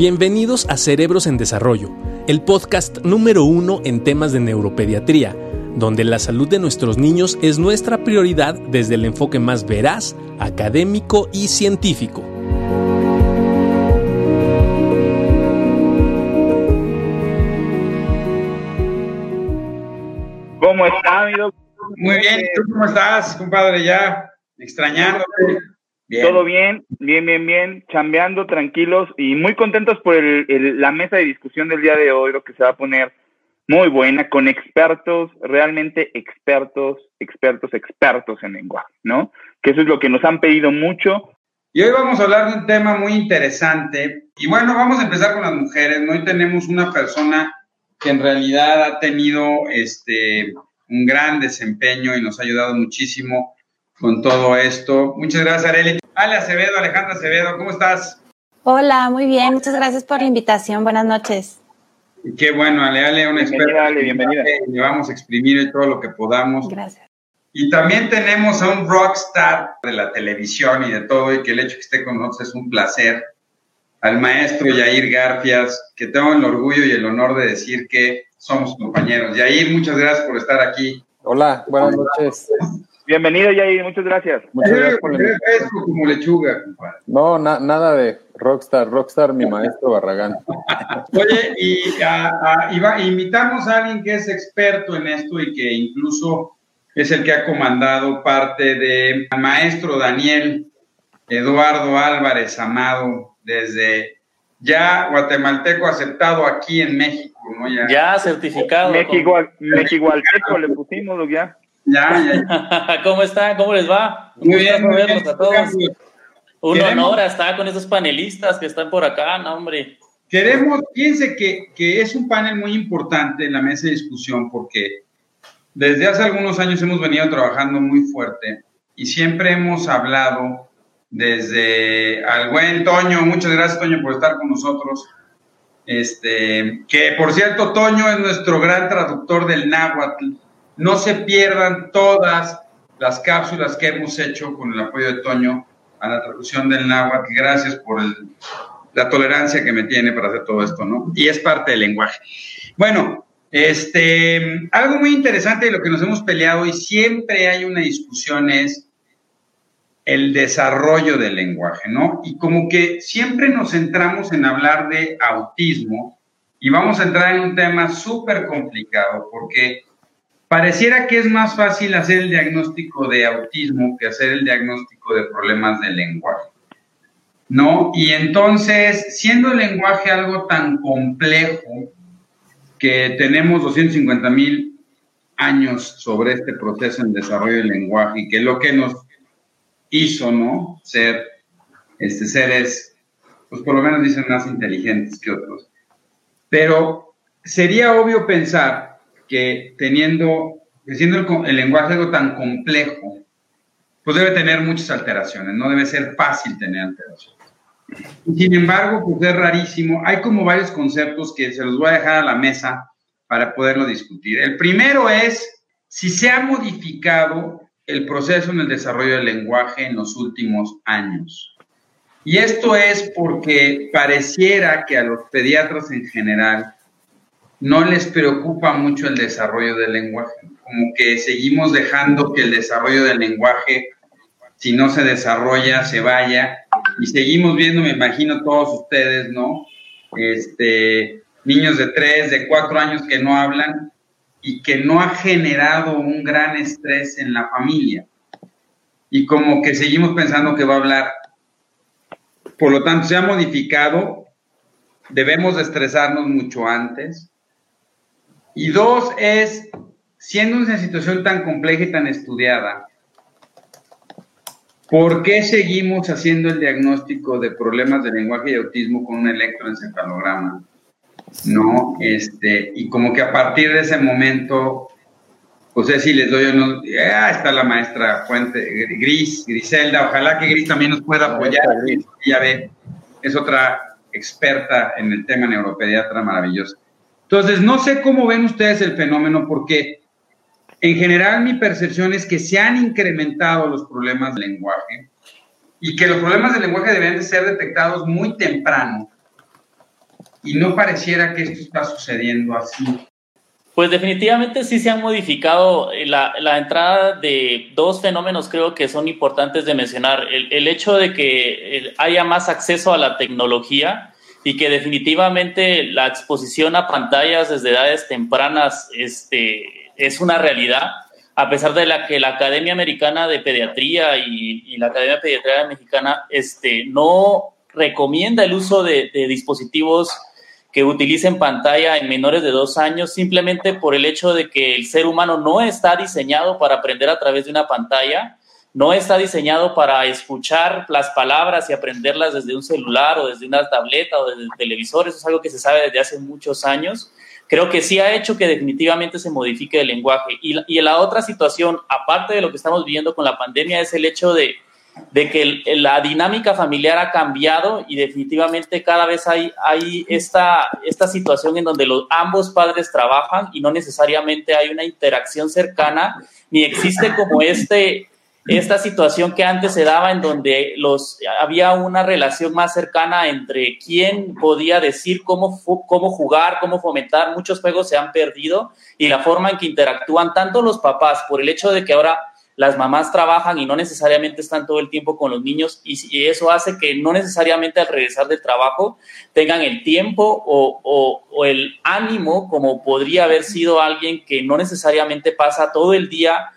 Bienvenidos a Cerebros en Desarrollo, el podcast número uno en temas de neuropediatría, donde la salud de nuestros niños es nuestra prioridad desde el enfoque más veraz, académico y científico. ¿Cómo está, mi doctor? Muy bien, ¿tú cómo estás, compadre? Ya extrañándote. Todo bien, bien, bien, bien, chambeando, tranquilos y muy contentos por la mesa de discusión del día de hoy, lo que se va a poner muy buena, con expertos, realmente expertos, expertos, expertos en lenguaje, ¿no? Que eso es lo que nos han pedido mucho. Y hoy vamos a hablar de un tema muy interesante. Y bueno, vamos a empezar con las mujeres. Hoy tenemos una persona que en realidad ha tenido este, un gran desempeño y nos ha ayudado muchísimo con todo esto. Muchas gracias, Areli. Ale Acevedo, Alejandra Acevedo, ¿cómo estás? Hola, muy bien, muchas gracias por la invitación. Buenas noches. Qué bueno, Ale, Ale, una experta. Ale, bienvenida. Le vamos a exprimir todo lo que podamos. Gracias. Y también tenemos a un rockstar de la televisión y de todo, y que el hecho que esté con nosotros es un placer. Al maestro Yair Garfias, que tengo el orgullo y el honor de decir que somos compañeros. Yair, muchas gracias por estar aquí. Hola, buenas noches. Bienvenido, Yair, muchas gracias. Muchas gracias por como lechuga, compadre. No, nada de rockstar, rockstar mi maestro Barragán. Oye, y, a, invitamos a alguien que es experto en esto y que incluso es el que ha comandado parte de maestro Daniel Eduardo Álvarez Amado desde ya guatemalteco aceptado aquí en México, ¿no? Ya, certificado. México, México le pusimos ya. Ya, ya. ¿Cómo están? ¿Cómo les va? Muy bien, muy bien. a todos. Un honor estar con esos panelistas que están por acá, no, hombre. Queremos, piense que, que es un panel muy importante en la mesa de discusión porque desde hace algunos años hemos venido trabajando muy fuerte y siempre hemos hablado desde al buen Toño, muchas gracias Toño por estar con nosotros. Este, que por cierto, Toño es nuestro gran traductor del náhuatl no se pierdan todas las cápsulas que hemos hecho con el apoyo de Toño a la traducción del náhuatl. Gracias por la tolerancia que me tiene para hacer todo esto, ¿no? Y es parte del lenguaje. Bueno, este, algo muy interesante de lo que nos hemos peleado y siempre hay una discusión es el desarrollo del lenguaje, ¿no? Y como que siempre nos centramos en hablar de autismo y vamos a entrar en un tema súper complicado porque Pareciera que es más fácil hacer el diagnóstico de autismo que hacer el diagnóstico de problemas de lenguaje. ¿No? Y entonces, siendo el lenguaje algo tan complejo, que tenemos 250 mil años sobre este proceso en desarrollo del lenguaje y que lo que nos hizo, ¿no? Ser este, seres, pues por lo menos dicen más inteligentes que otros. Pero sería obvio pensar que teniendo, siendo el, lenguaje algo tan complejo, pues debe tener muchas alteraciones, no debe ser fácil tener alteraciones. Sin embargo, pues es rarísimo. Hay como varios conceptos que se los voy a dejar a la mesa para poderlo discutir. El primero es si se ha modificado el proceso en el desarrollo del lenguaje en los últimos años. Y esto es porque pareciera que a los pediatras en general no les preocupa mucho el desarrollo del lenguaje, como que seguimos dejando que el desarrollo del lenguaje, si no se desarrolla, se vaya, y seguimos viendo, me imagino todos ustedes, ¿no? Este, niños de tres, de cuatro años que no hablan y que no ha generado un gran estrés en la familia. Y como que seguimos pensando que va a hablar. Por lo tanto, se ha modificado, debemos de estresarnos mucho antes, y dos es, siendo una situación tan compleja y tan estudiada, ¿por qué seguimos haciendo el diagnóstico de problemas de lenguaje y autismo con un electroencefalograma? ¿No? Este, y como que a partir de ese momento, pues es si les doy unos, ah, está la maestra Fuente, Gris, Griselda, ojalá que Gris también nos pueda apoyar, ya ve, es otra experta en el tema neuropediatra maravillosa. Entonces, no sé cómo ven ustedes el fenómeno porque en general mi percepción es que se han incrementado los problemas de lenguaje y que los problemas de lenguaje deben de ser detectados muy temprano y no pareciera que esto está sucediendo así. Pues definitivamente sí se han modificado eh, la, entrada de dos fenómenos creo que son importantes de mencionar. El, el hecho de que haya más acceso a la tecnología y que definitivamente la exposición a pantallas desde edades tempranas este, es una realidad, a pesar de que la Academia Americana de Pediatría y, y la Academia de Pediatría Mexicana este, no recomienda el uso de, de dispositivos que utilicen pantalla en menores de dos años simplemente por el hecho de que el ser humano no está diseñado para aprender a través de una pantalla, no está diseñado para escuchar las palabras y aprenderlas desde un celular o desde una tableta o desde el televisor, eso es algo que se sabe desde hace muchos años. Creo que sí ha hecho que definitivamente se modifique el lenguaje. Y, y la otra situación, aparte de lo que estamos viviendo con la pandemia, es el hecho de, de que la dinámica familiar ha cambiado y definitivamente cada vez hay, hay esta, esta situación en donde los, ambos padres trabajan y no necesariamente hay una interacción cercana, ni existe como este, esta situación que antes se daba en donde los, había una relación más cercana entre quién podía decir cómo, cómo jugar, cómo fomentar. Muchos juegos se han perdido y la forma en que interactúan tanto los papás por el hecho de que ahora las mamás trabajan y no necesariamente están todo el tiempo con los niños y, eso hace que no necesariamente al regresar del trabajo tengan el tiempo o, el ánimo como podría haber sido alguien que no necesariamente pasa todo el día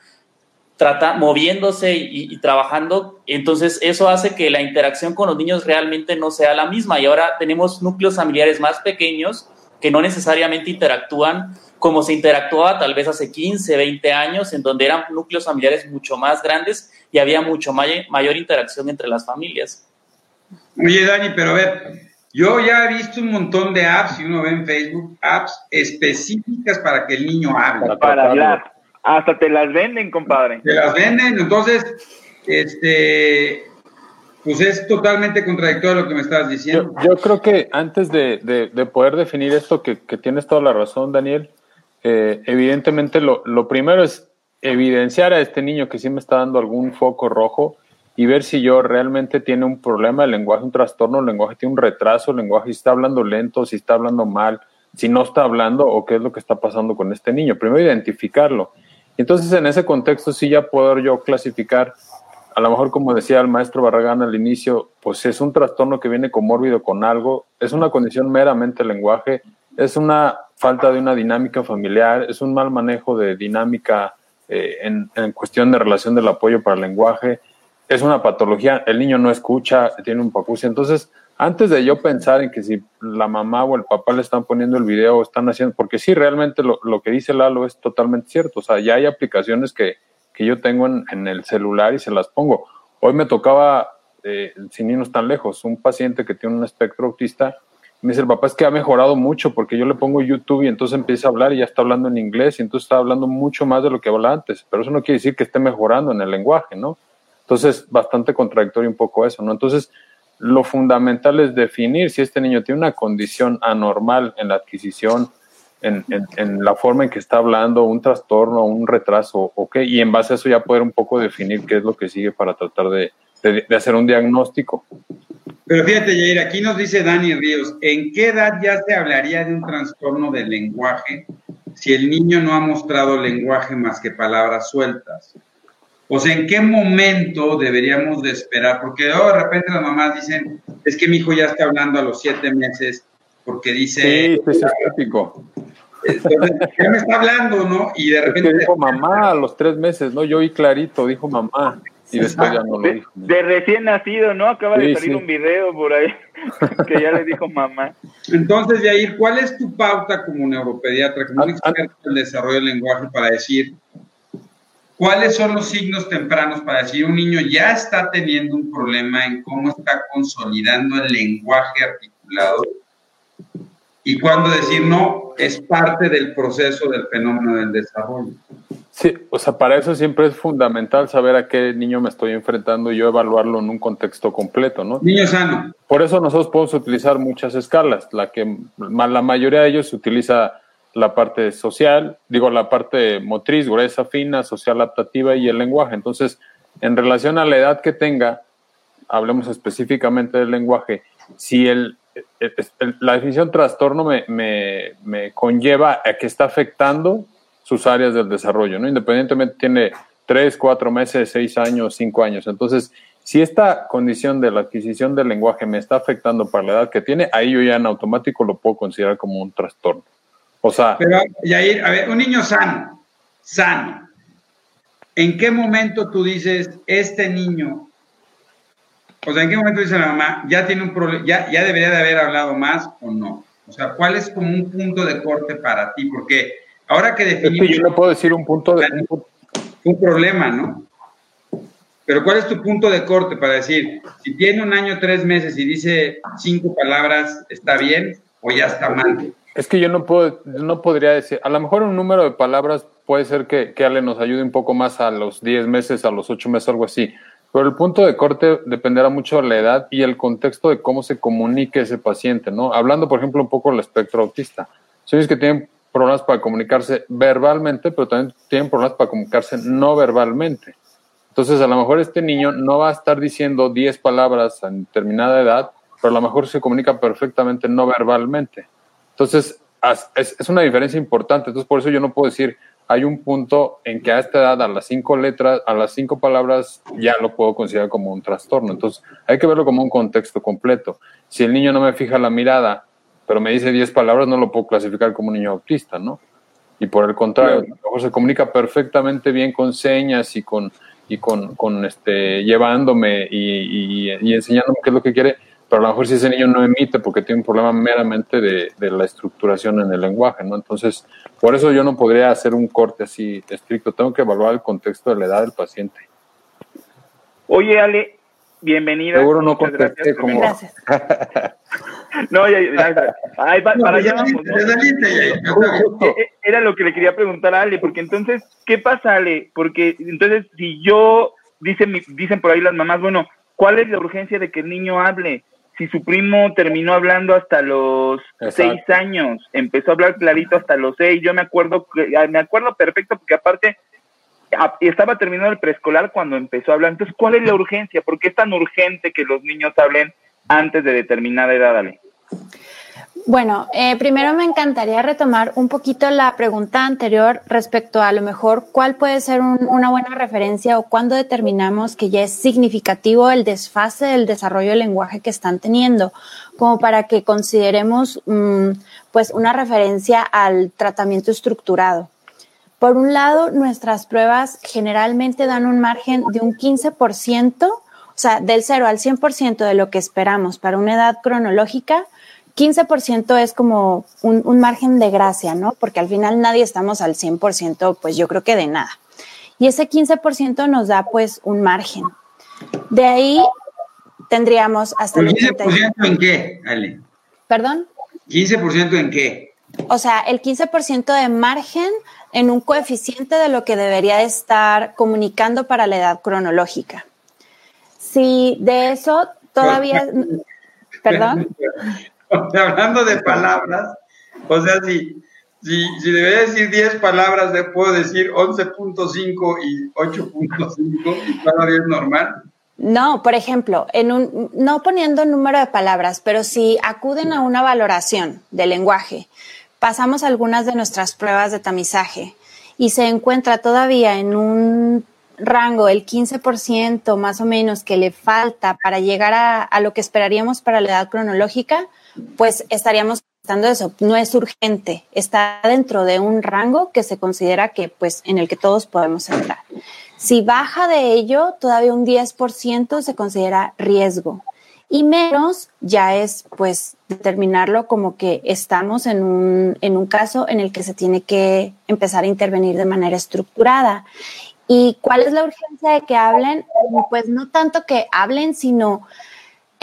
trata, moviéndose y, y, trabajando. Entonces eso hace que la interacción con los niños realmente no sea la misma y ahora tenemos núcleos familiares más pequeños que no necesariamente interactúan como se interactuaba tal vez hace 15, 20 años, en donde eran núcleos familiares mucho más grandes y había mucho mayor interacción entre las familias. Oye, Dani, pero a ver, yo ya he visto un montón de apps, y uno ve en Facebook, apps específicas para que el niño hable. Para hablar. Hasta te las venden, compadre. Te las venden, entonces, este, pues es totalmente contradictorio lo que me estás diciendo. Yo, creo que antes de, poder definir esto, que, que, tienes toda la razón, Daniel, eh, evidentemente lo, lo, primero es evidenciar a este niño que sí me está dando algún foco rojo y ver si yo realmente tiene un problema de lenguaje, un trastorno el lenguaje, tiene un retraso el lenguaje, si está hablando lento, si está hablando mal, si no está hablando o qué es lo que está pasando con este niño. Primero identificarlo. Entonces en ese contexto sí ya puedo yo clasificar, a lo mejor como decía el maestro Barragán al inicio, pues es un trastorno que viene comórbido con algo, es una condición meramente lenguaje, es una falta de una dinámica familiar, es un mal manejo de dinámica eh, en, cuestión de relación del apoyo para el lenguaje, es una patología, el niño no escucha, tiene un papucio. Entonces, antes de yo pensar en que si la mamá o el papá le están poniendo el video o están haciendo, porque sí, realmente lo, lo, que dice Lalo es totalmente cierto, o sea, ya hay aplicaciones que, que yo tengo en, en, el celular y se las pongo. Hoy me tocaba, eh, sin irnos tan lejos, un paciente que tiene un espectro autista, me dice el papá es que ha mejorado mucho porque yo le pongo YouTube y entonces empieza a hablar y ya está hablando en inglés y entonces está hablando mucho más de lo que hablaba antes, pero eso no quiere decir que esté mejorando en el lenguaje, ¿no? Entonces, bastante contradictorio un poco eso, ¿no? Entonces, lo fundamental es definir si este niño tiene una condición anormal en la adquisición, en, en, la forma en que está hablando, un trastorno, un retraso, o qué, y en base a eso ya poder un poco definir qué es lo que sigue para tratar de, de, de hacer un diagnóstico. Pero fíjate, Jair, aquí nos dice Dani Ríos, ¿en qué edad ya se hablaría de un trastorno del lenguaje si el niño no ha mostrado lenguaje más que palabras sueltas? O sea, ¿en qué momento deberíamos de esperar? Porque oh, de repente las mamás dicen, es que mi hijo ya está hablando a los siete meses porque dice... Sí, es típico. Entonces, ya me está hablando, ¿no? Y de repente... dijo mamá a los tres meses, ¿no? Yo oí clarito, dijo mamá. Y después ya no lo dijo. De, recién nacido, ¿no? Acaba de salir un video por ahí que ya le dijo mamá. Entonces, Yair, ¿cuál es tu pauta como neuropediatra, como un experto en el desarrollo del lenguaje para decir cuáles son los signos tempranos para decir un niño ya está teniendo un problema en cómo está consolidando el lenguaje articulado y cuándo decir no, es parte del proceso del fenómeno del desarrollo? Sí, o sea, para eso siempre es fundamental saber a qué niño me estoy enfrentando y yo evaluarlo en un contexto completo, ¿no? Niño sano. Por eso nosotros podemos utilizar muchas escalas. La que la mayoría de ellos utiliza la parte social, digo la parte motriz, gruesa, fina, social adaptativa y el lenguaje. Entonces, en relación a la edad que tenga, hablemos específicamente del lenguaje, si el la definición trastorno me, me, me, conlleva a que está afectando sus áreas del desarrollo, ¿no? Independientemente tiene tres, cuatro meses, seis años, cinco años. Entonces, si esta condición de la adquisición del lenguaje me está afectando para la edad que tiene, ahí yo ya en automático lo puedo considerar como un trastorno. O sea. Pero, Yair, a ver, un niño sano, sano. ¿En qué momento tú dices, este niño, o sea, en qué momento dice la mamá, ya tiene un problema, ya, ya debería de haber hablado más o no? O sea, ¿cuál es como un punto de corte para ti? Porque ahora que definimos. yo no puedo decir un punto de. Un, un problema, ¿no? Pero ¿cuál es tu punto de corte para decir, si tiene un año, tres meses y dice cinco palabras, ¿está bien o ya está mal? Es que yo no puedo, no podría decir, a lo mejor un número de palabras puede ser que, que Ale nos ayude un poco más a los diez meses, a los ocho meses, algo así. Pero el punto de corte dependerá mucho de la edad y el contexto de cómo se comunique ese paciente, ¿no? Hablando, por ejemplo, un poco del espectro autista. Son que tienen problemas para comunicarse verbalmente, pero también tienen problemas para comunicarse no verbalmente. Entonces, a lo mejor este niño no va a estar diciendo 10 palabras a determinada edad, pero a lo mejor se comunica perfectamente no verbalmente. Entonces, es, una diferencia importante. Entonces, por eso yo no puedo decir, hay un punto en que a esta edad, a las cinco letras, a las cinco palabras, ya lo puedo considerar como un trastorno. Entonces, hay que verlo como un contexto completo. Si el niño no me fija la mirada pero me dice 10 palabras, no lo puedo clasificar como un niño autista, ¿no? Y por el contrario, mejor se comunica perfectamente bien con señas y con, y con, con este, llevándome y, y, enseñándome qué es lo que quiere, pero a lo mejor si ese niño no emite porque tiene un problema meramente de, de, la estructuración en el lenguaje, ¿no? Entonces, por eso yo no podría hacer un corte así estricto, tengo que evaluar el contexto de la edad del paciente. Oye, Ale, bienvenida. Seguro no contesté como... Gracias. No, ya, ya, Ay, para allá vamos. Era lo que le quería preguntar a Ale, porque entonces, ¿qué pasa, Ale? Porque entonces, si yo, dicen, dicen por ahí las mamás, bueno, ¿cuál es la urgencia de que el niño hable? Si su primo terminó hablando hasta los seis años, empezó a hablar clarito hasta los seis, yo me acuerdo, me acuerdo perfecto, porque aparte estaba terminando el preescolar cuando empezó a hablar. Entonces, ¿cuál es la urgencia? ¿Por qué es tan urgente que los niños hablen antes de determinada edad, Ale? Bueno, eh, primero me encantaría retomar un poquito la pregunta anterior respecto a lo mejor cuál puede ser una buena referencia o cuándo determinamos que ya es significativo el desfase del desarrollo del lenguaje que están teniendo, como para que consideremos mm, pues una referencia al tratamiento estructurado. Por un lado, nuestras pruebas generalmente dan un margen de un 15%, o sea, del 0 al 100% de lo que esperamos para una edad cronológica 15% es como un, margen de gracia, ¿no? Porque al final nadie estamos al 100%, pues yo creo que de nada. Y ese 15% nos da pues un margen. De ahí tendríamos hasta el 15% en qué, Ale? ¿Perdón? 15% en qué? O sea, el 15% de margen en un coeficiente de lo que debería estar comunicando para la edad cronológica. Si de eso todavía... ¿Perdón? hablando de palabras, o sea, si, si, si debería decir 10 palabras, le puedo decir 11.5 y 8.5 y todavía es normal. No, por ejemplo, en un, no poniendo número de palabras, pero si acuden a una valoración de lenguaje, pasamos algunas de nuestras pruebas de tamizaje y se encuentra todavía en un rango, el 15% más o menos que le falta para llegar a, a lo que esperaríamos para la edad cronológica, pues estaríamos dando eso. No es urgente, está dentro de un rango que se considera que, pues, en el que todos podemos entrar. Si baja de ello, todavía un 10% se considera riesgo. Y menos ya es, pues, determinarlo como que estamos en un, en un caso en el que se tiene que empezar a intervenir de manera estructurada. ¿Y cuál es la urgencia de que hablen? Pues no tanto que hablen, sino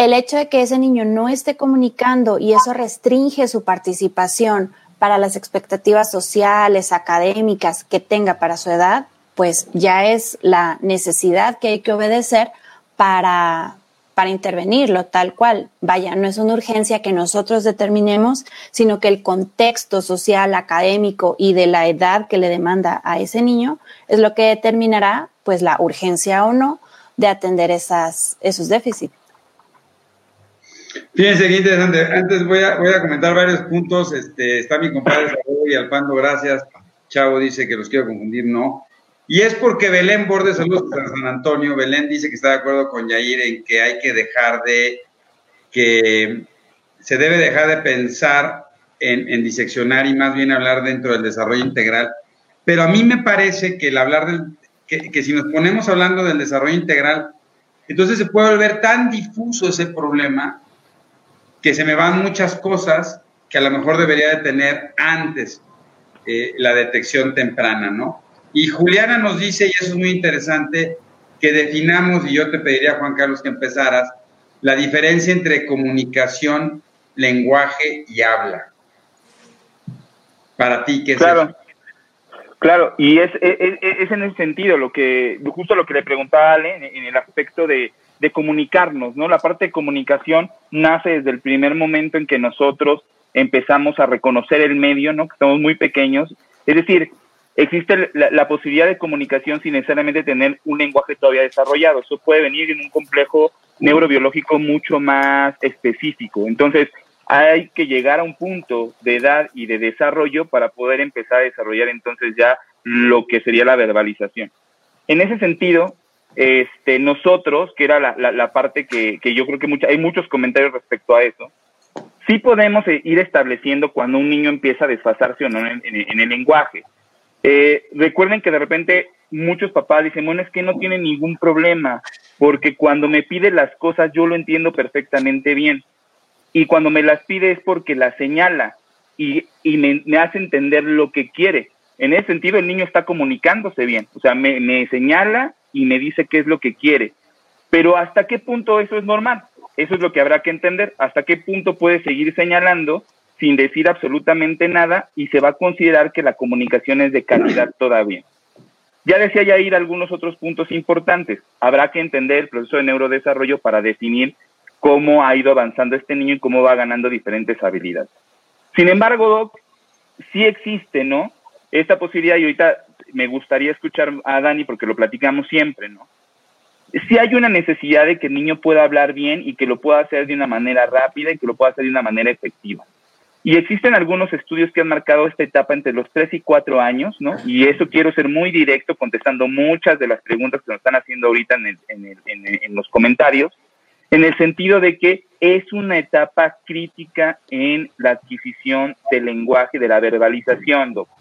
el hecho de que ese niño no esté comunicando y eso restringe su participación para las expectativas sociales, académicas que tenga para su edad, pues ya es la necesidad que hay que obedecer para, para intervenirlo tal cual. Vaya, no es una urgencia que nosotros determinemos, sino que el contexto social, académico y de la edad que le demanda a ese niño es lo que determinará pues la urgencia o no de atender esos déficits. Fíjense qué. Antes voy a, voy a comentar varios puntos. Este, está mi compadre y Alpando, gracias. Chavo dice que los quiero confundir, no. Y es porque Belén Bordes, saludos a San Antonio, Belén dice que está de acuerdo con Yair en que hay que dejar de, que se debe dejar de pensar en, diseccionar y más bien hablar dentro del desarrollo integral. Pero a mí me parece que el hablar del, que si nos ponemos hablando del desarrollo integral, entonces se puede volver tan difuso ese problema que se me van muchas cosas que a lo mejor debería de tener antes eh, la detección temprana, ¿no? Y Juliana nos dice, y eso es muy interesante, que definamos, y yo te pediría, Juan Carlos, que empezaras, la diferencia entre comunicación, lenguaje y habla. Para ti, ¿qué es claro. Claro, y es, es, es, en ese sentido lo que, justo lo que le preguntaba Ale, en el aspecto de, de comunicarnos, ¿no? La parte de comunicación nace desde el primer momento en que nosotros empezamos a reconocer el medio, ¿no? Que somos muy pequeños. Es decir, existe la, la, posibilidad de comunicación sin necesariamente tener un lenguaje todavía desarrollado. Eso puede venir en un complejo neurobiológico mucho más específico. Entonces, hay que llegar a un punto de edad y de desarrollo para poder empezar a desarrollar entonces ya lo que sería la verbalización. En ese sentido, este, nosotros, que era la, la, parte que, que, yo creo que mucha, hay muchos comentarios respecto a eso, sí podemos ir estableciendo cuando un niño empieza a desfasarse o no en, en, el lenguaje. Eh, recuerden que de repente muchos papás dicen, bueno, es que no tiene ningún problema, porque cuando me pide las cosas yo lo entiendo perfectamente bien. Y cuando me las pide es porque las señala y, y me, hace entender lo que quiere. En ese sentido, el niño está comunicándose bien. O sea, me señala y me dice qué es lo que quiere. Pero ¿hasta qué punto eso es normal? Eso es lo que habrá que entender. ¿Hasta qué punto puede seguir señalando sin decir absolutamente nada y se va a considerar que la comunicación es de calidad todavía? Ya decía ya ir algunos otros puntos importantes. Habrá que entender el proceso de neurodesarrollo para definir cómo ha ido avanzando este niño y cómo va ganando diferentes habilidades. Sin embargo, Doc, sí existe, ¿no? Esta posibilidad, y ahorita me gustaría escuchar a Dani porque lo platicamos siempre, ¿no? Sí hay una necesidad de que el niño pueda hablar bien y que lo pueda hacer de una manera rápida y que lo pueda hacer de una manera efectiva. Y existen algunos estudios que han marcado esta etapa entre los 3 y 4 años, ¿no? Y eso quiero ser muy directo contestando muchas de las preguntas que nos están haciendo ahorita en, el, en, en, en los comentarios, en el sentido de que es una etapa crítica en la adquisición del lenguaje, de la verbalización, doctor.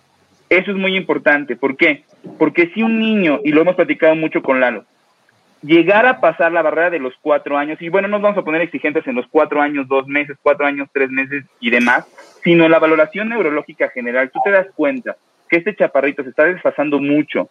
Eso es muy importante. ¿Por qué? Porque si un niño, y lo hemos platicado mucho con Lalo, llegara a pasar la barrera de los cuatro años, y bueno, no nos vamos a poner exigentes en los cuatro años, dos meses, cuatro años, tres meses y demás, sino la valoración neurológica general, tú te das cuenta que este chaparrito se está desfasando mucho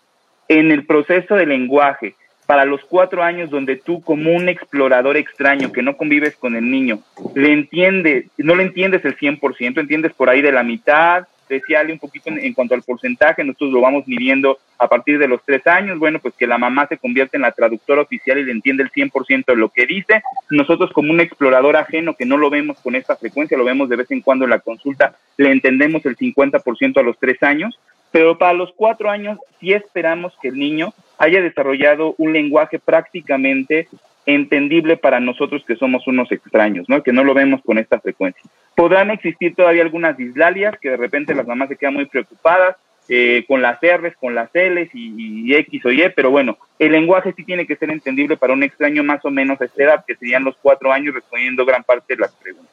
en el proceso de lenguaje para los cuatro años donde tú como un explorador extraño que no convives con el niño, le entiendes, no le entiendes el 100%, entiendes por ahí de la mitad, decía un poquito en, en, cuanto al porcentaje, nosotros lo vamos midiendo a partir de los tres años, bueno, pues que la mamá se convierte en la traductora oficial y le entiende el 100% de lo que dice. Nosotros como un explorador ajeno que no lo vemos con esta frecuencia, lo vemos de vez en cuando en la consulta, le entendemos el 50% a los tres años, pero para los cuatro años sí esperamos que el niño haya desarrollado un lenguaje prácticamente entendible para nosotros que somos unos extraños, ¿no? Que no lo vemos con esta frecuencia. Podrán existir todavía algunas dislalias que de repente las mamás se quedan muy preocupadas eh, con las R's, con las L's y, X o Y, pero bueno, el lenguaje sí tiene que ser entendible para un extraño más o menos a esta edad, que serían los cuatro años respondiendo gran parte de las preguntas.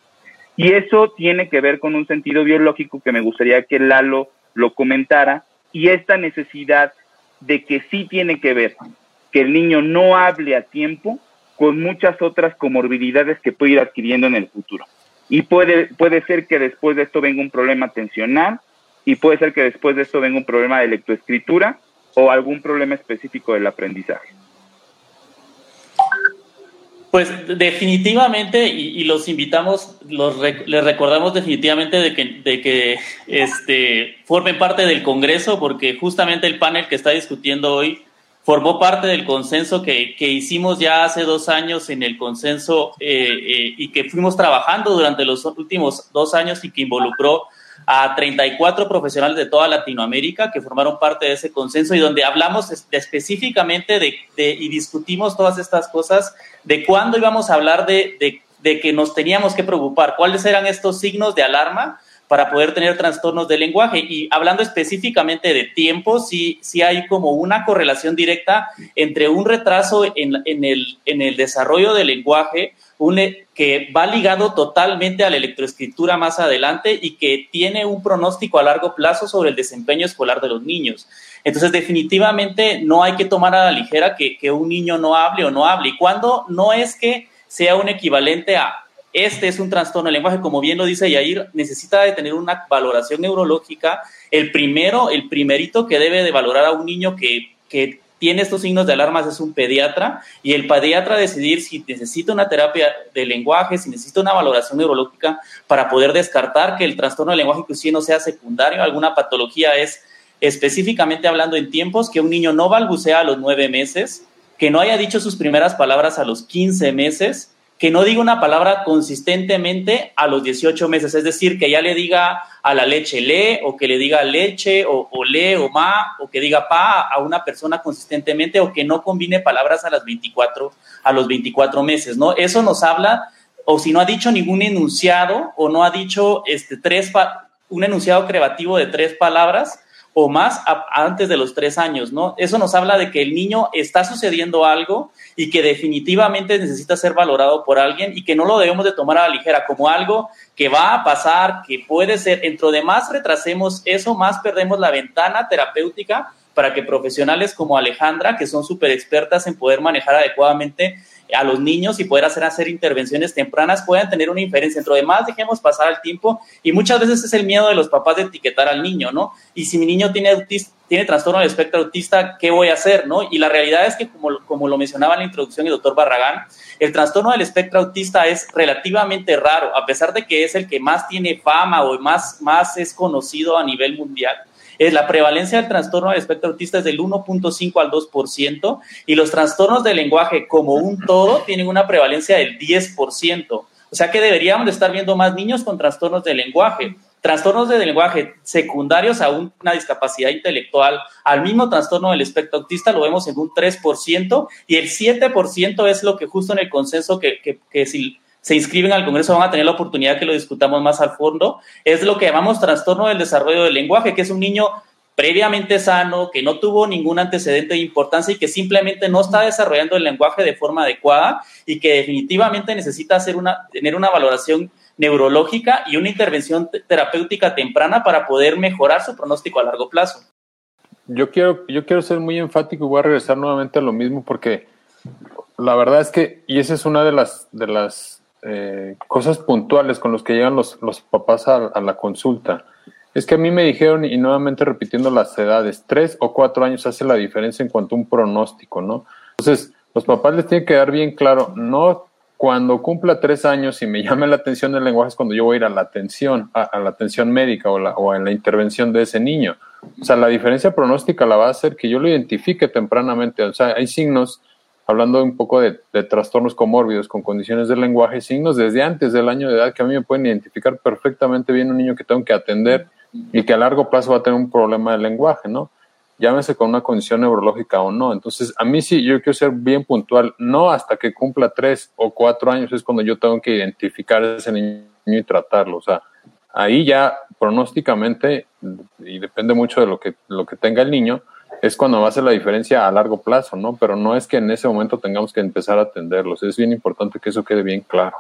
Y eso tiene que ver con un sentido biológico que me gustaría que Lalo lo comentara y esta necesidad de que sí tiene que ver que el niño no hable a tiempo con muchas otras comorbilidades que puede ir adquiriendo en el futuro. Y puede, puede ser que después de esto venga un problema tensional y puede ser que después de esto venga un problema de lectoescritura o algún problema específico del aprendizaje. Pues definitivamente, y, los invitamos, los les recordamos definitivamente de que, de que este, formen parte del Congreso, porque justamente el panel que está discutiendo hoy formó parte del consenso que, que, hicimos ya hace dos años en el consenso eh, eh, y que fuimos trabajando durante los últimos dos años y que involucró a 34 profesionales de toda Latinoamérica que formaron parte de ese consenso y donde hablamos de, específicamente de, de, y discutimos todas estas cosas de cuándo íbamos a hablar de, de que nos teníamos que preocupar. ¿Cuáles eran estos signos de alarma? Para poder tener trastornos del lenguaje. Y hablando específicamente de tiempo, sí, sí hay como una correlación directa entre un retraso en, el, en el desarrollo del lenguaje, que va ligado totalmente a la electroescritura más adelante y que tiene un pronóstico a largo plazo sobre el desempeño escolar de los niños. Entonces, definitivamente no hay que tomar a la ligera que, que un niño no hable o no hable. Y cuando no es que sea un equivalente a este es un trastorno del lenguaje, como bien lo dice Yair, necesita de tener una valoración neurológica. El primero, el primerito que debe de valorar a un niño que, que tiene estos signos de alarmas es un pediatra y el pediatra decidir si necesita una terapia de lenguaje, si necesita una valoración neurológica para poder descartar que el trastorno del lenguaje inclusive no sea secundario, alguna patología es específicamente hablando en tiempos que un niño no balbucea a los nueve meses, que no haya dicho sus primeras palabras a los 15 meses, que no diga una palabra consistentemente a los 18 meses, es decir, que ya le diga a la leche le, o que le diga leche, o, le, o ma, o que diga pa a una persona consistentemente, o que no combine palabras a, las 24, a los 24 meses, ¿no? Eso nos habla, o si no ha dicho ningún enunciado, o no ha dicho este, tres un enunciado creativo de tres palabras, o más antes de los tres años, ¿no? Eso nos habla de que el niño está sucediendo algo y que definitivamente necesita ser valorado por alguien y que no lo debemos de tomar a la ligera como algo que va a pasar, que puede ser, dentro de más retrasemos eso, más perdemos la ventana terapéutica para que profesionales como Alejandra, que son súper expertas en poder manejar adecuadamente a los niños y poder hacer, hacer intervenciones tempranas puedan tener una inferencia. Dentro de más, dejemos pasar el tiempo y muchas veces es el miedo de los papás de etiquetar al niño, ¿no? Y si mi niño tiene, tiene trastorno del espectro autista, ¿qué voy a hacer, no? Y la realidad es que, como, como lo mencionaba en la introducción el doctor Barragán, el trastorno del espectro autista es relativamente raro, a pesar de que es el que más tiene fama o más, más es conocido a nivel mundial es la prevalencia del trastorno del espectro autista es del 1.5 al 2% y los trastornos del lenguaje como un todo tienen una prevalencia del 10%. O sea que deberíamos de estar viendo más niños con trastornos del lenguaje. Trastornos del lenguaje secundarios a una discapacidad intelectual, al mismo trastorno del espectro autista lo vemos en un 3% y el 7% es lo que justo en el consenso que, que, que si se inscriben al Congreso van a tener la oportunidad que lo discutamos más al fondo, es lo que llamamos trastorno del desarrollo del lenguaje, que es un niño previamente sano, que no tuvo ningún antecedente de importancia y que simplemente no está desarrollando el lenguaje de forma adecuada y que definitivamente necesita hacer una, tener una valoración neurológica y una intervención terapéutica temprana para poder mejorar su pronóstico a largo plazo. Yo quiero, yo quiero ser muy enfático y voy a regresar nuevamente a lo mismo porque la verdad es que, y esa es una de las, de las eh, cosas puntuales con los que llegan los, los papás a, la consulta. Es que a mí me dijeron, y nuevamente repitiendo las edades, tres o cuatro años hace la diferencia en cuanto a un pronóstico, ¿no? Entonces, los papás les tienen que dar bien claro, no cuando cumpla tres años y me llame la atención del lenguaje es cuando yo voy a ir a la atención, a, la atención médica o, la, o en la intervención de ese niño. O sea, la diferencia pronóstica la va a hacer que yo lo identifique tempranamente. O sea, hay signos hablando un poco de, trastornos comórbidos con condiciones del lenguaje, signos desde antes del año de edad que a mí me pueden identificar perfectamente bien un niño que tengo que atender y que a largo plazo va a tener un problema de lenguaje, ¿no? Llámese con una condición neurológica o no. Entonces, a mí sí, yo quiero ser bien puntual, no hasta que cumpla tres o cuatro años es cuando yo tengo que identificar a ese niño y tratarlo. O sea, ahí ya pronósticamente, y depende mucho de lo que, lo que tenga el niño, es cuando va a hacer la diferencia a largo plazo, ¿no? Pero no es que en ese momento tengamos que empezar a atenderlos. Es bien importante que eso quede bien claro.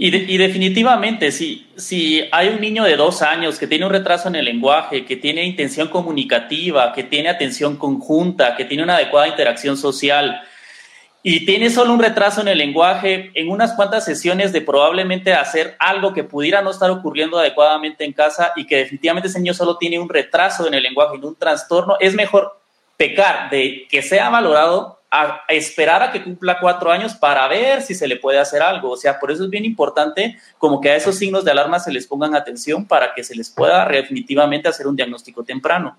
Y, definitivamente, si, si hay un niño de dos años que tiene un retraso en el lenguaje, que tiene intención comunicativa, que tiene atención conjunta, que tiene una adecuada interacción social y tiene solo un retraso en el lenguaje, en unas cuantas sesiones de probablemente hacer algo que pudiera no estar ocurriendo adecuadamente en casa y que definitivamente ese niño solo tiene un retraso en el lenguaje, en un trastorno, es mejor pecar de que sea valorado a, esperar a que cumpla cuatro años para ver si se le puede hacer algo. O sea, por eso es bien importante como que a esos signos de alarma se les pongan atención para que se les pueda definitivamente hacer un diagnóstico temprano.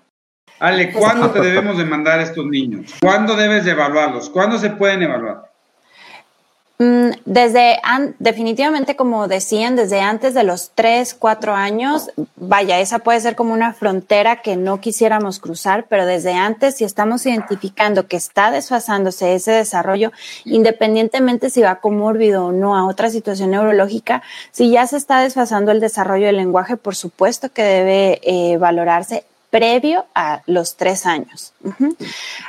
Ale, ¿cuándo te debemos de mandar a estos niños? ¿Cuándo debes de evaluarlos? ¿Cuándo se pueden evaluar? Mm, desde, definitivamente, como decían, desde antes de los tres, cuatro años, vaya, esa puede ser como una frontera que no quisiéramos cruzar, pero desde antes, si estamos identificando que está desfasándose ese desarrollo, independientemente si va comórbido o no a otra situación neurológica, si ya se está desfasando el desarrollo del lenguaje, por supuesto que debe eh, valorarse previo a los tres años.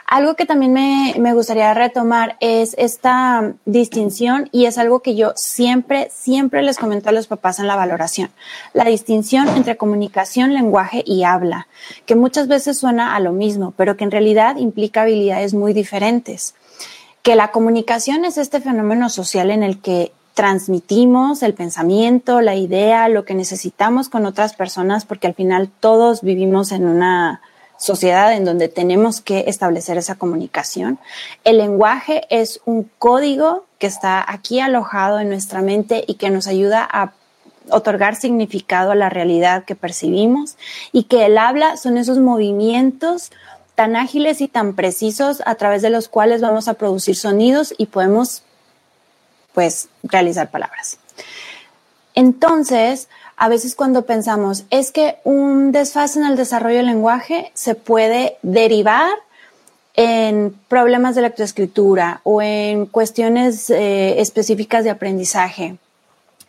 Algo que también me, me, gustaría retomar es esta distinción y es algo que yo siempre, siempre les comento a los papás en la valoración. La distinción entre comunicación, lenguaje y habla, que muchas veces suena a lo mismo, pero que en realidad implica habilidades muy diferentes. Que la comunicación es este fenómeno social en el que transmitimos el pensamiento, la idea, lo que necesitamos con otras personas, porque al final todos vivimos en una sociedad en donde tenemos que establecer esa comunicación. El lenguaje es un código que está aquí alojado en nuestra mente y que nos ayuda a otorgar significado a la realidad que percibimos y que el habla son esos movimientos tan ágiles y tan precisos a través de los cuales vamos a producir sonidos y podemos pues realizar palabras. Entonces, a veces cuando pensamos, es que un desfase en el desarrollo del lenguaje se puede derivar en problemas de lectoescritura o en cuestiones eh, específicas de aprendizaje.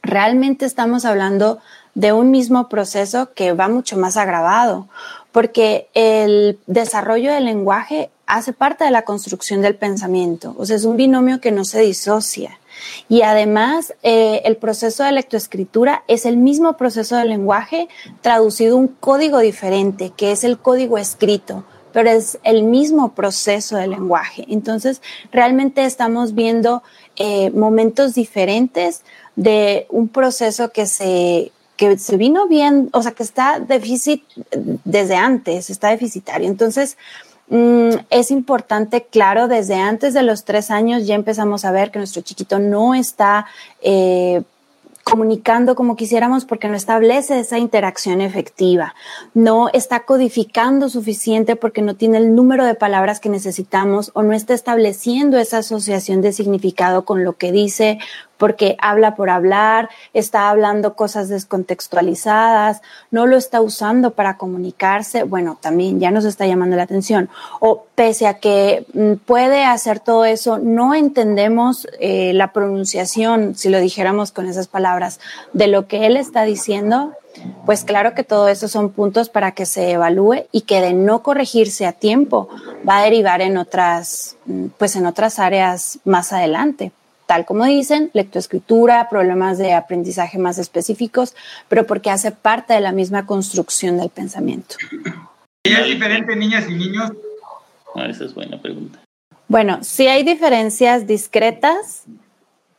Realmente estamos hablando de un mismo proceso que va mucho más agravado, porque el desarrollo del lenguaje hace parte de la construcción del pensamiento, o sea, es un binomio que no se disocia. Y además, eh, el proceso de lectoescritura es el mismo proceso de lenguaje traducido un código diferente, que es el código escrito pero es el mismo proceso de lenguaje. Entonces, realmente estamos viendo eh, momentos diferentes de un proceso que se, que se vino bien, o sea, que está déficit desde antes, está deficitario. Entonces, Mm, es importante, claro, desde antes de los tres años ya empezamos a ver que nuestro chiquito no está eh, comunicando como quisiéramos porque no establece esa interacción efectiva, no está codificando suficiente porque no tiene el número de palabras que necesitamos o no está estableciendo esa asociación de significado con lo que dice porque habla por hablar, está hablando cosas descontextualizadas, no lo está usando para comunicarse, bueno, también ya nos está llamando la atención. O pese a que mm, puede hacer todo eso, no entendemos eh, la pronunciación, si lo dijéramos con esas palabras, de lo que él está diciendo, pues claro que todo eso son puntos para que se evalúe y que de no corregirse a tiempo va a derivar en otras, mm, pues en otras áreas más adelante tal como dicen, lectoescritura, problemas de aprendizaje más específicos, pero porque hace parte de la misma construcción del pensamiento. ¿Y es diferente niñas y niños? Ah, esa es buena pregunta. Bueno, sí hay diferencias discretas,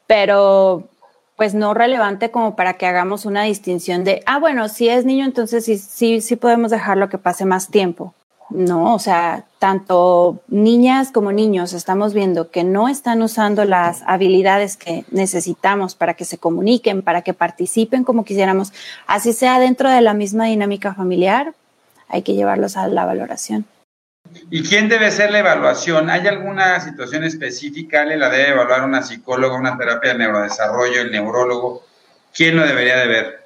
pero pues no relevante como para que hagamos una distinción de, ah, bueno, si es niño, entonces sí, sí, sí podemos dejarlo que pase más tiempo. No, o sea, tanto niñas como niños estamos viendo que no están usando las habilidades que necesitamos para que se comuniquen, para que participen como quisiéramos, así sea dentro de la misma dinámica familiar, hay que llevarlos a la valoración. ¿Y quién debe ser la evaluación? ¿Hay alguna situación específica? ¿Le la debe evaluar una psicóloga, una terapia de neurodesarrollo, el neurólogo? ¿Quién lo debería de ver?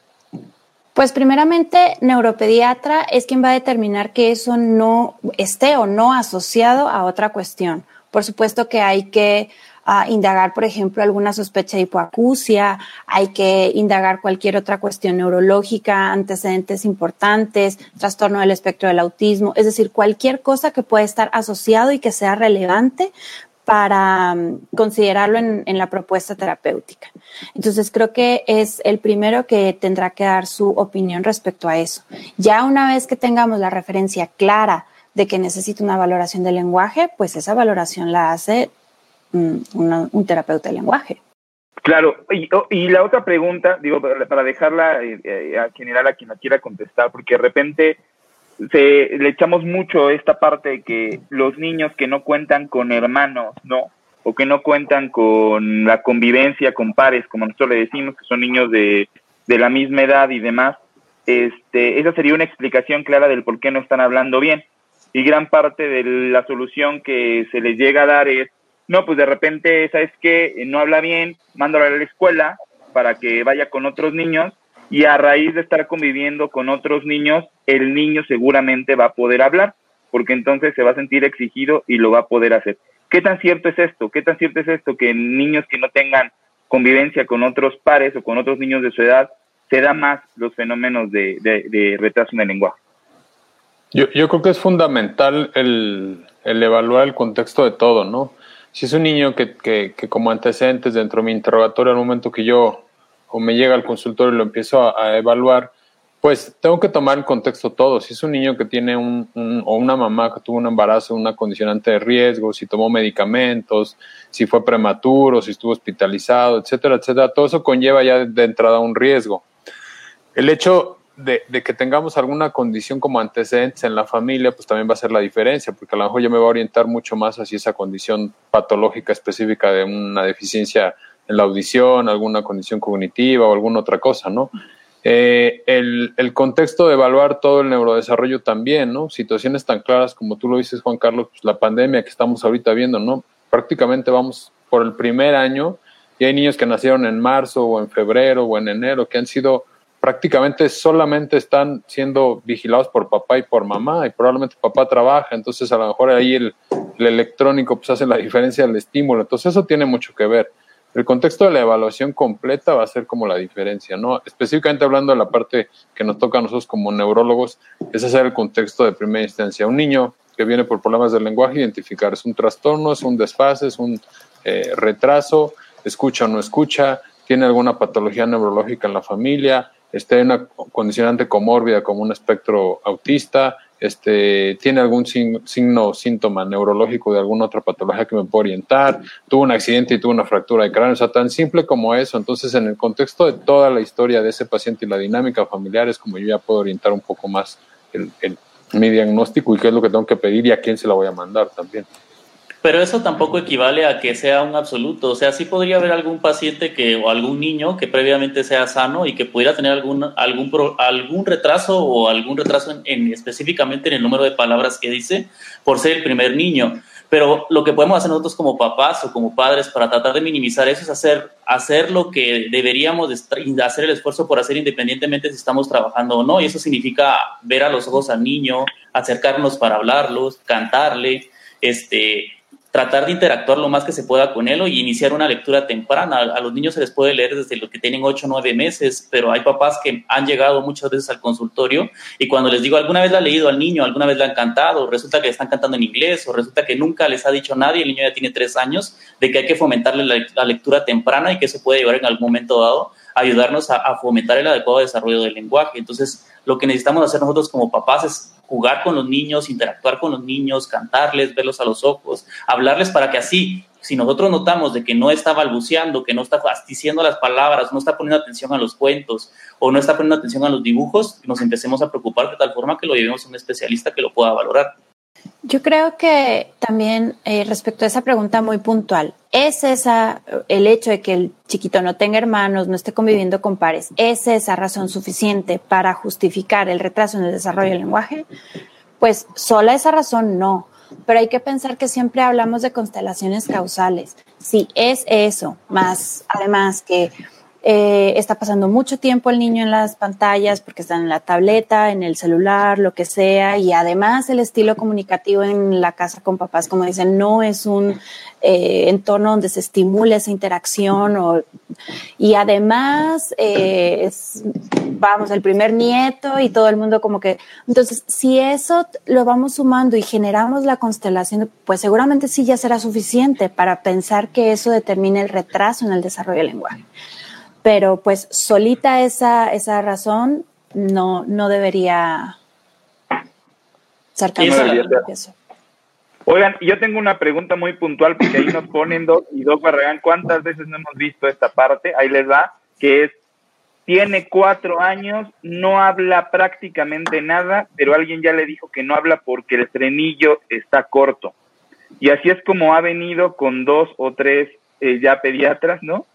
Pues primeramente, neuropediatra es quien va a determinar que eso no esté o no asociado a otra cuestión. Por supuesto que hay que ah, indagar, por ejemplo, alguna sospecha de hipoacusia, hay que indagar cualquier otra cuestión neurológica, antecedentes importantes, trastorno del espectro del autismo, es decir, cualquier cosa que pueda estar asociado y que sea relevante para mm, considerarlo en, la propuesta terapéutica. Entonces creo que es el primero que tendrá que dar su opinión respecto a eso. Ya una vez que tengamos la referencia clara de que necesita una valoración del lenguaje, pues esa valoración la hace mm, un terapeuta de lenguaje. Claro, y, oh, la otra pregunta, digo, para dejarla eh, eh, a general a quien la quiera contestar, porque de repente se, le echamos mucho esta parte de que los niños que no cuentan con hermanos, ¿no? O que no cuentan con la convivencia con pares, como nosotros le decimos, que son niños de, de la misma edad y demás, este, esa sería una explicación clara del por qué no están hablando bien. Y gran parte de la solución que se les llega a dar es no, pues de repente, ¿sabes qué? No habla bien, mándalo a la escuela para que vaya con otros niños y a raíz de estar conviviendo con otros niños, el niño seguramente va a poder hablar, porque entonces se va a sentir exigido y lo va a poder hacer. ¿Qué tan cierto es esto? ¿Qué tan cierto es esto? Que niños que no tengan convivencia con otros pares o con otros niños de su edad, se da más los fenómenos de, retraso en el lenguaje. Yo, creo que es fundamental el, evaluar el contexto de todo, ¿no? Si es un niño que, que, como antecedentes dentro de mi interrogatorio, al momento que yo o me llega al consultorio y lo empiezo a, evaluar, pues tengo que tomar en contexto todo. Si es un niño que tiene un, o una mamá que tuvo un embarazo, una condicionante de riesgo, si tomó medicamentos, si fue prematuro, si estuvo hospitalizado, etcétera, etcétera, todo eso conlleva ya de entrada un riesgo. El hecho de, que tengamos alguna condición como antecedentes en la familia, pues también va a ser la diferencia, porque a lo mejor yo me voy a orientar mucho más hacia esa condición patológica específica de una deficiencia en la audición, alguna condición cognitiva o alguna otra cosa, ¿no? Eh, el, el, contexto de evaluar todo el neurodesarrollo también, ¿no? Situaciones tan claras como tú lo dices, Juan Carlos, pues la pandemia que estamos ahorita viendo, ¿no? Prácticamente vamos por el primer año y hay niños que nacieron en marzo o en febrero o en enero que han sido prácticamente solamente están siendo vigilados por papá y por mamá y probablemente papá trabaja, entonces a lo mejor ahí el, electrónico pues hace la diferencia del estímulo, entonces eso tiene mucho que ver. El contexto de la evaluación completa va a ser como la diferencia, ¿no? Específicamente hablando de la parte que nos toca a nosotros como neurólogos, es hacer el contexto de primera instancia. Un niño que viene por problemas del lenguaje, identificar, es un trastorno, es un desfase, es un eh, retraso, escucha o no escucha, tiene alguna patología neurológica en la familia, este, una condicionante comórbida como un espectro autista, este, tiene algún signo o síntoma neurológico de alguna otra patología que me pueda orientar, tuvo un accidente y tuvo una fractura de cráneo, o sea, tan simple como eso. Entonces, en el contexto de toda la historia de ese paciente y la dinámica familiar, es como yo ya puedo orientar un poco más el, mi diagnóstico y qué es lo que tengo que pedir y a quién se la voy a mandar también. Pero eso tampoco equivale a que sea un absoluto. O sea, sí podría haber algún paciente que, o algún niño que previamente sea sano y que pudiera tener algún, algún, algún retraso o algún retraso en, específicamente en el número de palabras que dice por ser el primer niño. Pero lo que podemos hacer nosotros como papás o como padres para tratar de minimizar eso es hacer, hacer lo que deberíamos de hacer el esfuerzo por hacer independientemente si estamos trabajando o no. Y eso significa ver a los ojos al niño, acercarnos para hablarlos, cantarle, este, tratar de interactuar lo más que se pueda con él y iniciar una lectura temprana. A los niños se les puede leer desde los que tienen 8 o 9 meses, pero hay papás que han llegado muchas veces al consultorio y cuando les digo, alguna vez la ha leído al niño, alguna vez le han cantado, resulta que le están cantando en inglés o resulta que nunca les ha dicho nadie, el niño ya tiene 3 años, de que hay que fomentarle la, lectura temprana y que se puede llevar en algún momento dado a ayudarnos a fomentar el adecuado desarrollo del lenguaje. Entonces, lo que necesitamos hacer nosotros como papás es jugar con los niños, interactuar con los niños, cantarles, verlos a los ojos, hablarles para que así, si nosotros notamos de que no está balbuceando, que no está diciendo las palabras, no está poniendo atención a los cuentos o no está poniendo atención a los dibujos, nos empecemos a preocupar de tal forma que lo llevemos a un especialista que lo pueda valorar. Yo creo que también eh, respecto a esa pregunta muy puntual, ¿es esa el hecho de que el chiquito no tenga hermanos, no esté conviviendo con pares, es esa razón suficiente para justificar el retraso en el desarrollo del lenguaje? Pues sola esa razón no, pero hay que pensar que siempre hablamos de constelaciones causales. Si es eso, más además que eh, está pasando mucho tiempo el niño en las pantallas porque está en la tableta, en el celular, lo que sea, y además el estilo comunicativo en la casa con papás, como dicen, no es un eh, entorno donde se estimule esa interacción o, y además eh, vamos, el primer nieto y todo el mundo como que, entonces, si eso lo vamos sumando y generamos la constelación, pues seguramente sí ya será suficiente para pensar que eso determine el retraso en el desarrollo del lenguaje pero pues solita esa, esa razón no, no debería ser eso. Oigan, yo tengo una pregunta muy puntual porque ahí nos ponen dos y dos Barragán, ¿cuántas veces no hemos visto esta parte? Ahí les va, que es, tiene cuatro años, no habla prácticamente nada, pero alguien ya le dijo que no habla porque el frenillo está corto. Y así es como ha venido con dos o tres eh, ya pediatras, ¿no?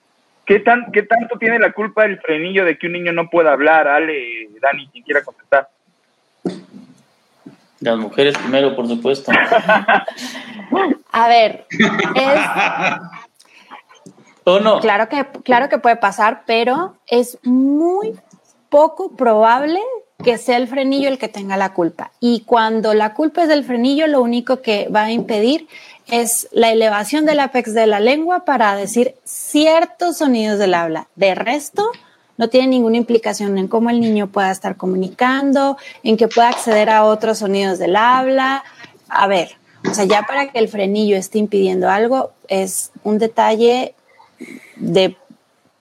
¿Qué, tan, ¿Qué tanto tiene la culpa el frenillo de que un niño no pueda hablar? Ale, Dani, quien quiera contestar. Las mujeres primero, por supuesto. A ver, es, ¿O no? Claro que, claro que puede pasar, pero es muy poco probable que sea el frenillo el que tenga la culpa. Y cuando la culpa es del frenillo, lo único que va a impedir es la elevación del apex de la lengua para decir ciertos sonidos del habla. De resto, no tiene ninguna implicación en cómo el niño pueda estar comunicando, en que pueda acceder a otros sonidos del habla. A ver, o sea, ya para que el frenillo esté impidiendo algo, es un detalle de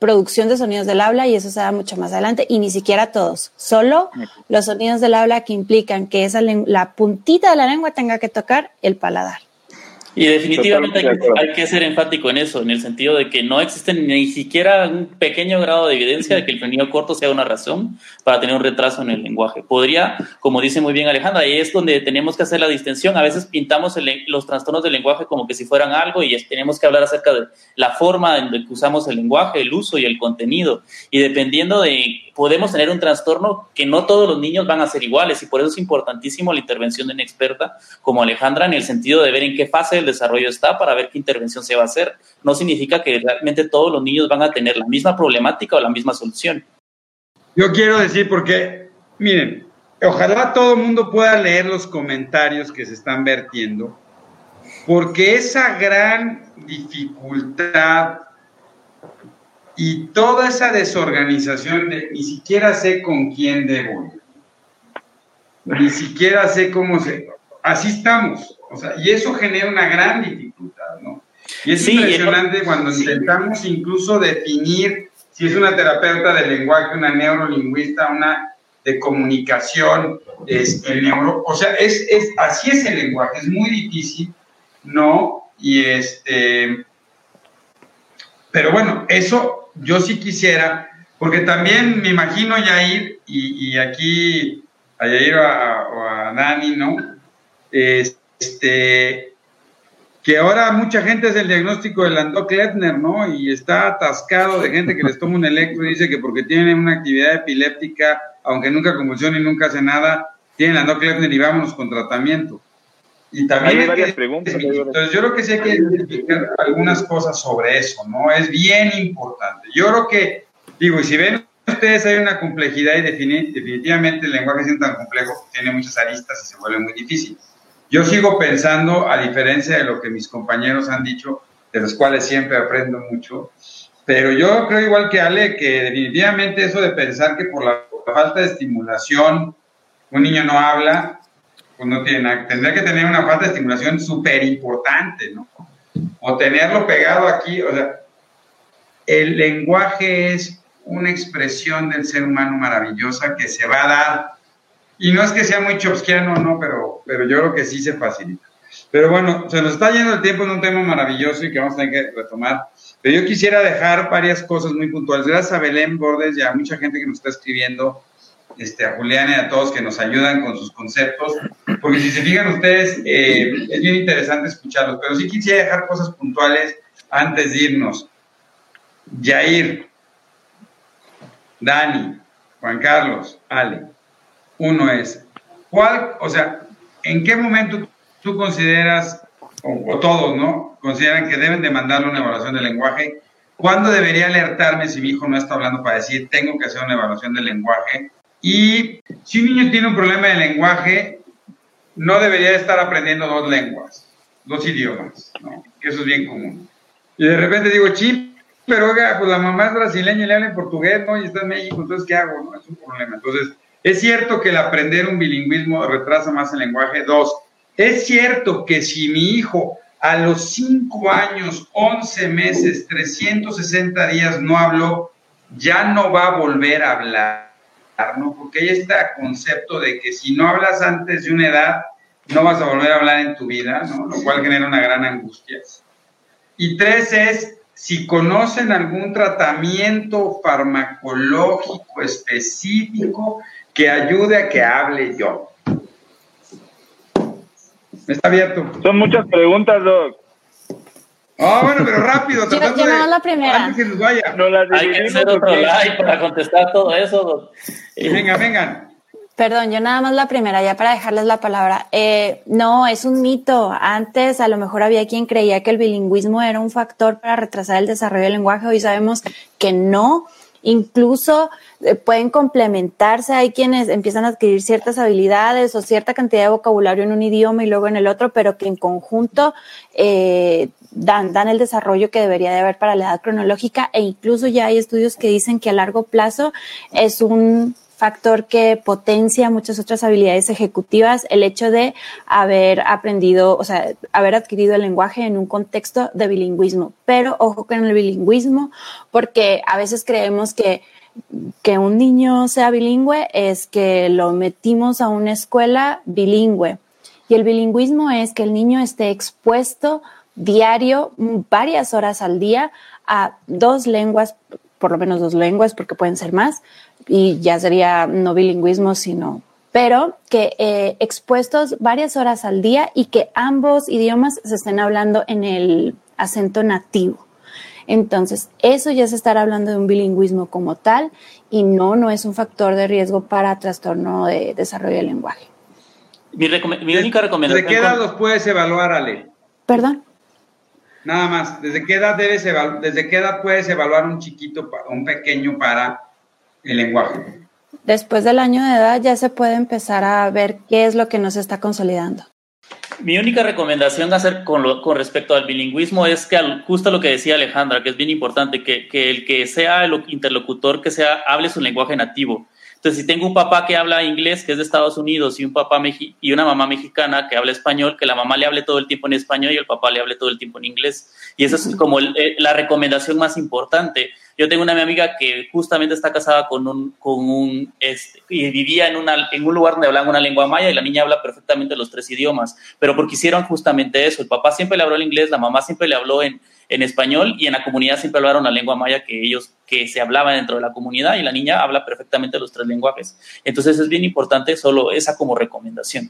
producción de sonidos del habla y eso se da mucho más adelante y ni siquiera todos, solo los sonidos del habla que implican que esa la puntita de la lengua tenga que tocar el paladar. Y definitivamente hay que, hay que, ser enfático en eso, en el sentido de que no existe ni siquiera un pequeño grado de evidencia de que el frenillo corto sea una razón para tener un retraso en el lenguaje. Podría, como dice muy bien Alejandra, ahí es donde tenemos que hacer la distinción. A veces pintamos el, los trastornos del lenguaje como que si fueran algo y tenemos que hablar acerca de la forma en que usamos el lenguaje, el uso y el contenido. Y dependiendo de podemos tener un trastorno que no todos los niños van a ser iguales y por eso es importantísimo la intervención de una experta como Alejandra en el sentido de ver en qué fase del desarrollo está para ver qué intervención se va a hacer. No significa que realmente todos los niños van a tener la misma problemática o la misma solución. Yo quiero decir porque, miren, ojalá todo el mundo pueda leer los comentarios que se están vertiendo, porque esa gran dificultad y toda esa desorganización de ni siquiera sé con quién debo ni siquiera sé cómo se... Así estamos, o sea, y eso genera una gran dificultad, ¿no? Y es impresionante cuando intentamos incluso definir si es una terapeuta de lenguaje, una neurolingüista, una de comunicación, es el neuro, o sea, es, es, así es el lenguaje, es muy difícil, ¿no? Y este, pero bueno, eso yo sí quisiera, porque también me imagino Yair, y, y aquí a Yair o a, Dani, ¿no? Este, que ahora mucha gente es el diagnóstico del Landau-Kleffner, ¿no? Y está atascado de gente que les toma un electro y dice que porque tienen una actividad epiléptica, aunque nunca convulsiona y nunca hace nada, tienen Landau-Kleffner y vámonos con tratamiento. Y también hay, varias preguntas. Entonces, yo creo que sí hay que identificar algunas cosas sobre eso, ¿no? Es bien importante. Yo creo que, digo, y si ven ustedes, hay una complejidad y definitivamente el lenguaje es tan complejo, tiene muchas aristas y se vuelve muy difícil. Yo sigo pensando, a diferencia de lo que mis compañeros han dicho, de los cuales siempre aprendo mucho, pero yo creo igual que Ale, que definitivamente eso de pensar que por la falta de estimulación un niño no habla, pues no tiene Tendría que tener una falta de estimulación súper importante, ¿no? O tenerlo pegado aquí, o sea, el lenguaje es una expresión del ser humano maravillosa que se va a dar. Y no es que sea muy chomskiano, no, pero, pero yo creo que sí se facilita. Pero bueno, se nos está yendo el tiempo en un tema maravilloso y que vamos a tener que retomar. Pero yo quisiera dejar varias cosas muy puntuales. Gracias a Belén Bordes y a mucha gente que nos está escribiendo este, a Julián y a todos que nos ayudan con sus conceptos, porque si se fijan ustedes, eh, es bien interesante escucharlos, pero sí quisiera dejar cosas puntuales antes de irnos. Jair, Dani, Juan Carlos, Ale, uno es, ¿cuál, o sea, en qué momento tú consideras, o, todos, ¿no? Consideran que deben de mandarle una evaluación del lenguaje ¿Cuándo debería alertarme si mi hijo no está hablando para decir, tengo que hacer una evaluación del lenguaje? Y si un niño tiene un problema de lenguaje, no debería estar aprendiendo dos lenguas, dos idiomas, ¿no? Eso es bien común. Y de repente digo, chip, pero oiga, pues la mamá es brasileña y le habla en portugués, ¿no? Y está en México, entonces, ¿qué hago? No? Es un problema. Entonces, es cierto que el aprender un bilingüismo retrasa más el lenguaje. Dos, es cierto que si mi hijo a los 5 años, 11 meses, 360 días no habló, ya no va a volver a hablar ¿no? Porque hay este concepto de que si no hablas antes de una edad, no vas a volver a hablar en tu vida, ¿no? Lo cual genera una gran angustia. Y tres es, si conocen algún tratamiento farmacológico específico que ayude a que hable yo. Está abierto. Son muchas preguntas, Doc. Ah, bueno, pero rápido. Yo, la primera. Antes que nos vaya. Hay que hacer otro live para contestar todo eso. Venga, vengan. Perdón, yo nada más la primera, ya para dejarles la palabra. Eh, no, es un mito. Antes a lo mejor había quien creía que el bilingüismo era un factor para retrasar el desarrollo del lenguaje. Hoy sabemos que no. Incluso eh, pueden complementarse. Hay quienes empiezan a adquirir ciertas habilidades o cierta cantidad de vocabulario en un idioma y luego en el otro, pero que en conjunto eh, dan, dan el desarrollo que debería de haber para la edad cronológica. E incluso ya hay estudios que dicen que a largo plazo es un factor que potencia muchas otras habilidades ejecutivas, el hecho de haber aprendido, o sea, haber adquirido el lenguaje en un contexto de bilingüismo. Pero ojo con el bilingüismo, porque a veces creemos que que un niño sea bilingüe es que lo metimos a una escuela bilingüe. Y el bilingüismo es que el niño esté expuesto diario, varias horas al día, a dos lenguas, por lo menos dos lenguas, porque pueden ser más, y ya sería no bilingüismo, sino, pero que eh, expuestos varias horas al día y que ambos idiomas se estén hablando en el acento nativo. Entonces, eso ya se estará hablando de un bilingüismo como tal y no, no es un factor de riesgo para trastorno de desarrollo del lenguaje. Mi, única recomendación. ¿Desde qué edad los puedes evaluar, Ale? Perdón. Nada más, ¿desde qué edad debes desde qué edad puedes evaluar un chiquito, un pequeño para el lenguaje. Después del año de edad ya se puede empezar a ver qué es lo que nos está consolidando. Mi única recomendación hacer con, con respecto al bilingüismo es que justo lo que decía Alejandra, que es bien importante, que, que el que sea el interlocutor que sea hable su lenguaje nativo. Entonces, si tengo un papá que habla inglés, que es de Estados Unidos, y un papá y una mamá mexicana que habla español, que la mamá le hable todo el tiempo en español y el papá le hable todo el tiempo en inglés. Y esa es como eh, la recomendación más importante. Yo tengo una amiga que justamente está casada con un, con un, este, y vivía en, una, en un lugar donde hablaban una lengua maya y la niña habla perfectamente los tres idiomas, pero porque hicieron justamente eso. El papá siempre le habló el inglés, la mamá siempre le habló en, en español y en la comunidad siempre hablaron la lengua maya que ellos, que se hablaba dentro de la comunidad y la niña habla perfectamente los tres lenguajes. Entonces es bien importante solo esa como recomendación.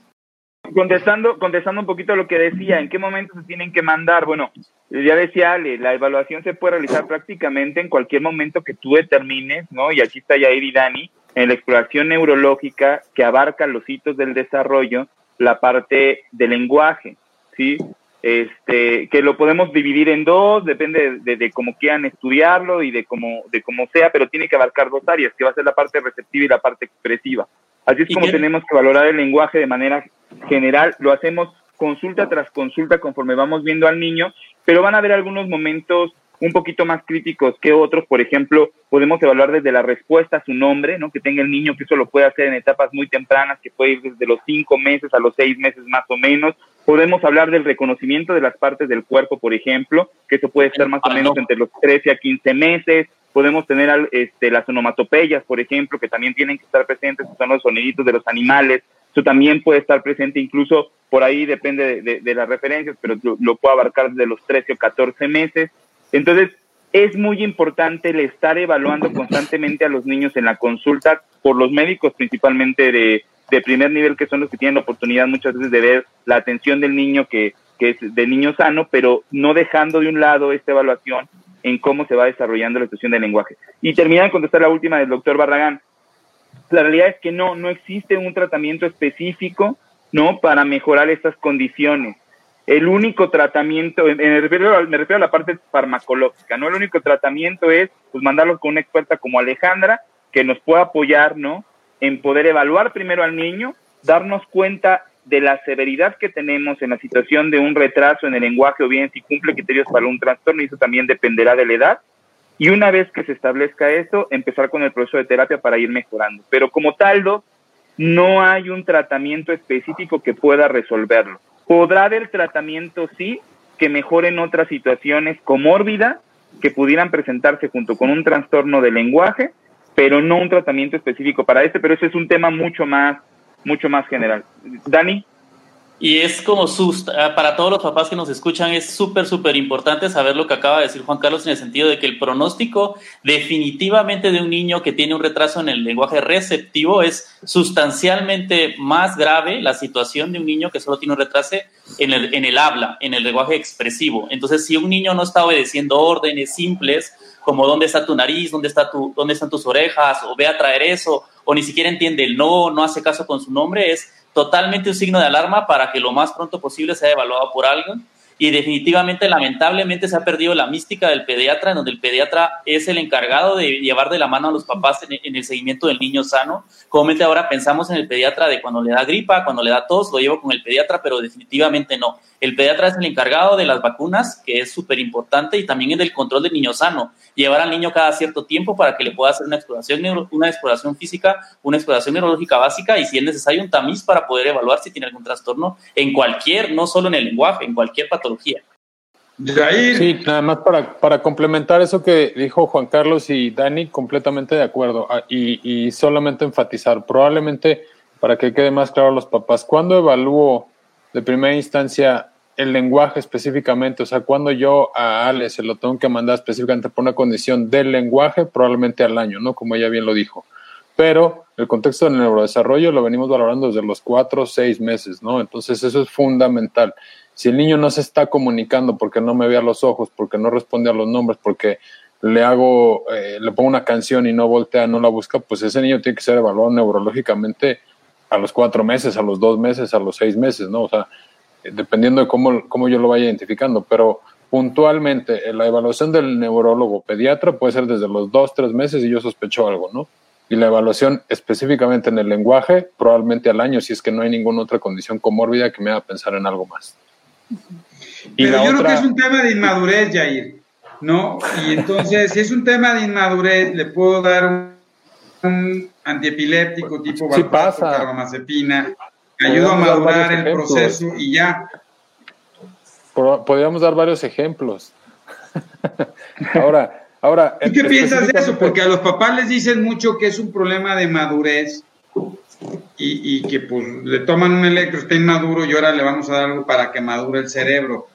Contestando, contestando un poquito lo que decía, ¿en qué momento se tienen que mandar? Bueno, ya decía Ale, la evaluación se puede realizar prácticamente en cualquier momento que tú determines, ¿no? Y aquí está Yair y Dani, en la exploración neurológica que abarca los hitos del desarrollo, la parte del lenguaje, ¿sí? este, que lo podemos dividir en dos, depende de, cómo quieran estudiarlo y de cómo, de cómo sea, pero tiene que abarcar dos áreas, que va a ser la parte receptiva y la parte expresiva. Así es como tenemos que valorar el lenguaje de manera general, lo hacemos consulta tras consulta conforme vamos viendo al niño, pero van a haber algunos momentos un poquito más críticos que otros. Por ejemplo, podemos evaluar desde la respuesta a su nombre, ¿no? Que tenga el niño, que eso lo puede hacer en etapas muy tempranas, que puede ir desde los cinco meses a los seis meses más o menos. Podemos hablar del reconocimiento de las partes del cuerpo, por ejemplo, que eso puede ser más o menos entre los 13 a 15 meses. Podemos tener este, las onomatopeyas, por ejemplo, que también tienen que estar presentes, son los soniditos de los animales. Eso también puede estar presente, incluso por ahí depende de, las referencias, pero lo, lo puede abarcar desde los 13 o 14 meses. Entonces, es muy importante el estar evaluando constantemente a los niños en la consulta por los médicos principalmente de, primer nivel, que son los que tienen la oportunidad muchas veces de ver la atención del niño que, que es de niño sano, pero no dejando de un lado esta evaluación en cómo se va desarrollando la expresión del lenguaje. Y termina de contestar la última del doctor Barragán. La realidad es que no, no existe un tratamiento específico, ¿no? Para mejorar estas condiciones el único tratamiento, me refiero, a la parte farmacológica, ¿no? El único tratamiento es pues mandarlos con una experta como Alejandra, que nos pueda apoyar, ¿no? En poder evaluar primero al niño, darnos cuenta de la severidad que tenemos en la situación de un retraso en el lenguaje o bien si cumple criterios para un trastorno, y eso también dependerá de la edad. Y una vez que se establezca eso, empezar con el proceso de terapia para ir mejorando. Pero como tal, no hay un tratamiento específico que pueda resolverlo. Podrá haber tratamiento, sí, que mejoren otras situaciones comórbidas que pudieran presentarse junto con un trastorno de lenguaje, pero no un tratamiento específico para este, pero ese es un tema mucho más, mucho más general. Dani. Y es como sus, ah, para todos los papás que nos escuchan, es súper, súper importante saber lo que acaba de decir Juan Carlos en el sentido de que el pronóstico definitivamente de un niño que tiene un retraso en el lenguaje receptivo es sustancialmente más grave la situación de un niño que solo tiene un retraso en el, en el habla, en el lenguaje expresivo. Entonces, si un niño no está obedeciendo órdenes simples, como dónde está tu nariz, dónde, está tu, dónde están tus orejas, o ve a traer eso, o ni siquiera entiende el no, no hace caso con su nombre, es totalmente un signo de alarma para que lo más pronto posible sea evaluado por alguien. Y definitivamente, lamentablemente, se ha perdido la mística del pediatra, en donde el pediatra es el encargado de llevar de la mano a los papás en, el seguimiento del niño sano. Comúnmente ahora pensamos en el pediatra de cuando le da gripa, cuando le da tos, lo llevo con el pediatra, pero definitivamente no. El pediatra es el encargado de las vacunas, que es súper importante, y también del control del niño sano llevar al niño cada cierto tiempo para que le pueda hacer una exploración, una exploración física, una exploración neurológica básica y si es necesario un tamiz para poder evaluar si tiene algún trastorno en cualquier, no solo en el lenguaje, en cualquier patología. Sí, nada más para, para complementar eso que dijo Juan Carlos y Dani, completamente de acuerdo. Ah, y, y solamente enfatizar, probablemente para que quede más claro a los papás, cuando evalúo de primera instancia el lenguaje específicamente, o sea, cuando yo a Ale se lo tengo que mandar específicamente por una condición del lenguaje, probablemente al año, ¿no? Como ella bien lo dijo. Pero el contexto del neurodesarrollo lo venimos valorando desde los cuatro o seis meses, ¿no? Entonces eso es fundamental. Si el niño no se está comunicando porque no me ve a los ojos, porque no responde a los nombres, porque le hago, eh, le pongo una canción y no voltea, no la busca, pues ese niño tiene que ser evaluado neurológicamente a los cuatro meses, a los dos meses, a los seis meses, ¿no? O sea, dependiendo de cómo, cómo yo lo vaya identificando, pero puntualmente eh, la evaluación del neurólogo pediatra puede ser desde los dos, tres meses y yo sospecho algo, ¿no? Y la evaluación específicamente en el lenguaje, probablemente al año, si es que no hay ninguna otra condición comórbida que me haga pensar en algo más. Pero yo creo que es un tema de inmadurez, Jair, ¿no? Y entonces, si es un tema de inmadurez, le puedo dar un, antiepiléptico tipo sí pasa. carbamazepina, ayuda a madurar el proceso y ya. Podríamos dar varios ejemplos. ahora, ahora. ¿Y qué piensas de eso? Porque a los papás les dicen mucho que es un problema de madurez y, y, que pues le toman un electro, está inmaduro y ahora le vamos a dar algo para que madure el cerebro.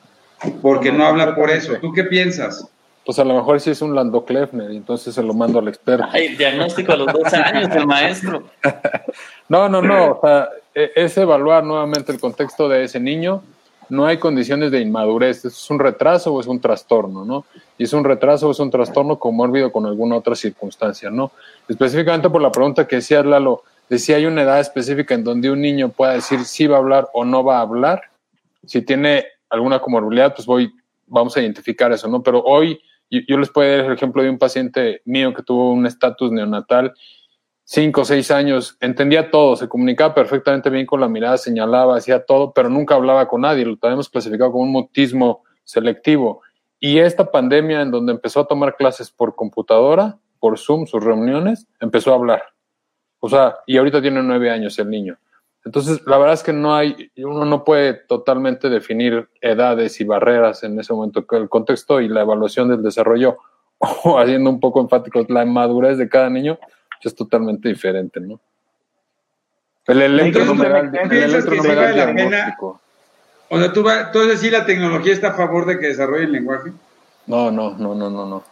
Porque no, habla por eso. ¿Tú qué piensas? Pues a lo mejor sí es un Lando Kleffner y entonces se lo mando al experto. Ay, diagnóstico a los dos años del maestro. no, no, no. O sea, e, es evaluar nuevamente el contexto de ese niño. No hay condiciones de inmadurez, es un retraso o es un trastorno, ¿no? Y es un retraso o es un trastorno comórbido con alguna otra circunstancia, ¿no? Específicamente por la pregunta que decía Lalo, de si hay una edad específica en donde un niño pueda decir si va a hablar o no va a hablar. Si tiene alguna comorbilidad, pues voy, vamos a identificar eso, ¿no? Pero hoy yo, les puedo dar el ejemplo de un paciente mío que tuvo un estatus neonatal cinco o seis años, entendía todo, se comunicaba perfectamente bien con la mirada, señalaba, hacía todo, pero nunca hablaba con nadie, lo tenemos clasificado como un mutismo selectivo. Y esta pandemia en donde empezó a tomar clases por computadora, por Zoom, sus reuniones, empezó a hablar. O sea, y ahorita tiene nueve años el niño. Entonces, la verdad es que no hay, uno no puede totalmente definir edades y barreras en ese momento. El contexto y la evaluación del desarrollo, o haciendo un poco enfáticos, la madurez de cada niño, es totalmente diferente, ¿no? El electro no me da el, diagnóstico. O sea, ¿tú, vas, ¿tú decir la tecnología está a favor de que desarrolle el lenguaje? No, no, no, no, no, no.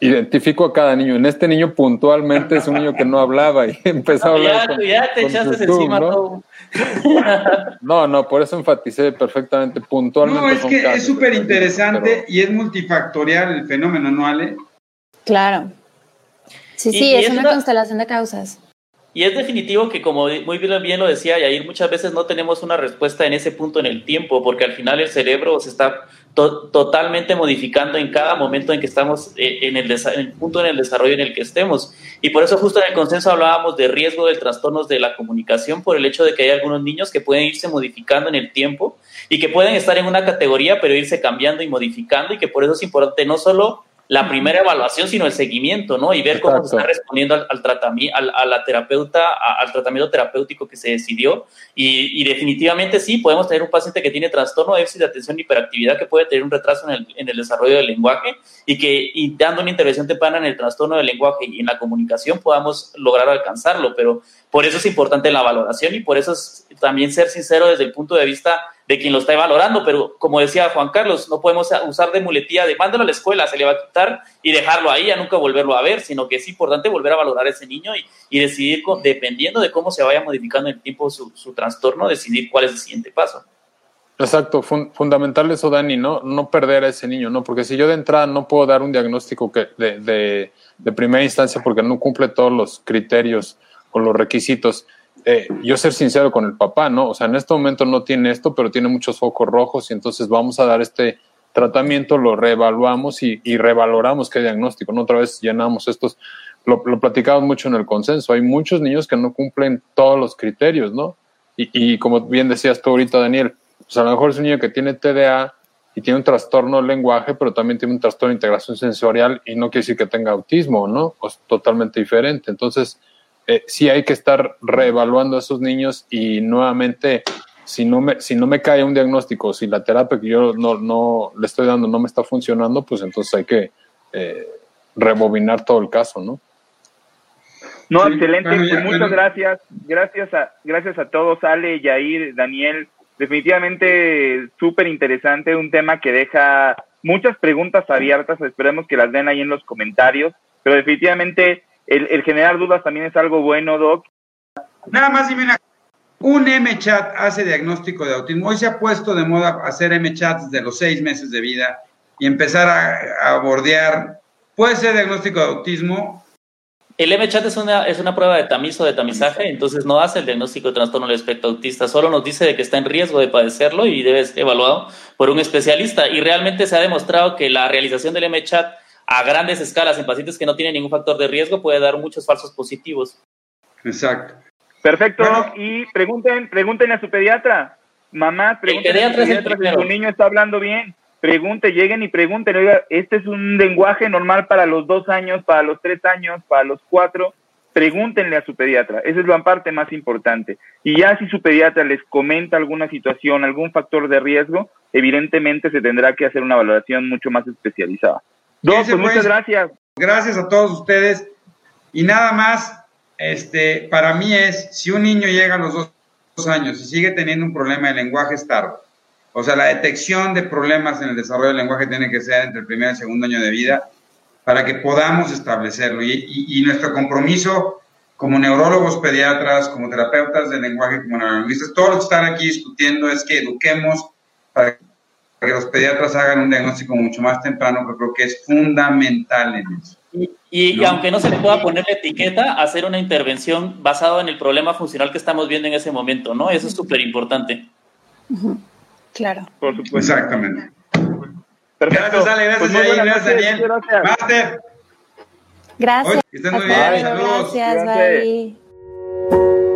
Identifico a cada niño. En este niño puntualmente es un niño que no hablaba y empezó a hablar. Ya, te echaste encima ¿no? todo. No, no, por eso enfaticé perfectamente, puntualmente. No, es que es súper interesante y es multifactorial el fenómeno, ¿no, Ale? Claro. Sí, sí, es, una, constelación de causas. Y es definitivo que, como muy bien lo decía Yair, muchas veces no tenemos una respuesta en ese punto en el tiempo, porque al final el cerebro se está totalmente modificando en cada momento en que estamos eh, en el, en el, punto en el desarrollo en el que estemos. Y por eso justo en el consenso hablábamos de riesgo de trastornos de la comunicación por el hecho de que hay algunos niños que pueden irse modificando en el tiempo y que pueden estar en una categoría pero irse cambiando y modificando y que por eso es importante no solo la primera evaluación, sino el seguimiento, ¿no? Y ver cómo se está respondiendo al, tratamiento, al, a la terapeuta, al tratamiento terapéutico que se decidió. Y, definitivamente sí, podemos tener un paciente que tiene trastorno de déficit de atención y hiperactividad que puede tener un retraso en el, en el desarrollo del lenguaje y que y dando una intervención temprana en el trastorno del lenguaje y en la comunicación podamos lograr alcanzarlo. Pero por eso es importante la valoración y por eso es también ser sincero desde el punto de vista de quien lo está valorando, pero como decía Juan Carlos, no podemos usar de muletilla de mándalo a la escuela, se le va a quitar y dejarlo ahí, a nunca volverlo a ver, sino que es importante volver a valorar a ese niño y, decidir, dependiendo de cómo se vaya modificando en el tiempo su, trastorno, decidir cuál es el siguiente paso. Exacto, fundamental eso, Dani, ¿no? no perder a ese niño, ¿no? Porque si yo de entrada no puedo dar un diagnóstico que de, de primera instancia porque no cumple todos los criterios o los requisitos, eh, yo ser sincero con el papá, ¿no? O sea, en este momento no tiene esto, pero tiene muchos focos rojos y entonces vamos a dar este tratamiento, lo reevaluamos y, revaloramos qué diagnóstico, ¿no? Otra vez llenamos estos, lo, platicamos mucho en el consenso, hay muchos niños que no cumplen todos los criterios, ¿no? Y, como bien decías tú ahorita, Daniel, pues a lo mejor es un niño que tiene TDA y tiene un trastorno del lenguaje, pero también tiene un trastorno de integración sensorial y no quiere decir que tenga autismo, ¿no? es totalmente diferente. Entonces, eh, sí hay que estar reevaluando a esos niños y nuevamente, si no me, si no me cae un diagnóstico, si la terapia que yo no, no le estoy dando no me está funcionando, pues entonces hay que eh, rebobinar todo el caso, ¿no? No, excelente. Pues muchas gracias. Gracias a, gracias a todos, Ale, Yair, Daniel. Definitivamente súper interesante, un tema que deja muchas preguntas abiertas. Esperemos que las den ahí en los comentarios. Pero definitivamente el, generar dudas también es algo bueno, Doc. Nada más dime un M-Chat hace diagnóstico de autismo. Hoy se ha puesto de moda hacer M-Chats desde los seis meses de vida y empezar a, bordear. Puede ser diagnóstico de autismo. El M-Chat es una, es una prueba de tamiz o de tamizaje, entonces no hace el diagnóstico de trastorno del espectro autista, solo nos dice de que está en riesgo de padecerlo y debe ser evaluado por un especialista. Y realmente se ha demostrado que la realización del M-Chat a grandes escalas en pacientes que no tienen ningún factor de riesgo puede dar muchos falsos positivos. Exacto. Perfecto. y pregunten, pregunten a su pediatra. Mamá, pregunten a su pediatra si su niño está hablando bien. Pregunte, lleguen y pregunten, oiga, este es un lenguaje normal para los dos años, para los tres años, para los cuatro. Pregúntenle a su pediatra. Esa es la parte más importante. Y ya si su pediatra les comenta alguna situación, algún factor de riesgo, evidentemente se tendrá que hacer una valoración mucho más especializada. Pues, muchas gracias. Gracias a todos ustedes. Y nada más, este, para mí es, si un niño llega a los dos, años y sigue teniendo un problema de lenguaje, es tarde. O sea, la detección de problemas en el desarrollo del lenguaje tiene que ser entre el primer y el segundo año de vida para que podamos establecerlo. Y, nuestro compromiso como neurólogos pediatras, como terapeutas del lenguaje, como neurolingüistas, todos los que están aquí discutiendo es que eduquemos para que que los pediatras hagan un diagnóstico mucho más temprano, que creo que es fundamental en eso. Y, aunque no se le pueda poner la etiqueta, hacer una intervención basada en el problema funcional que estamos viendo en ese momento, ¿no? Eso es súper importante. Claro. Por supuesto. Exactamente. Gracias, Ale. Gracias, pues gracias, Daniel. Gracias. Master. Gracias. que estén muy bien. Saludos. Gracias, bye.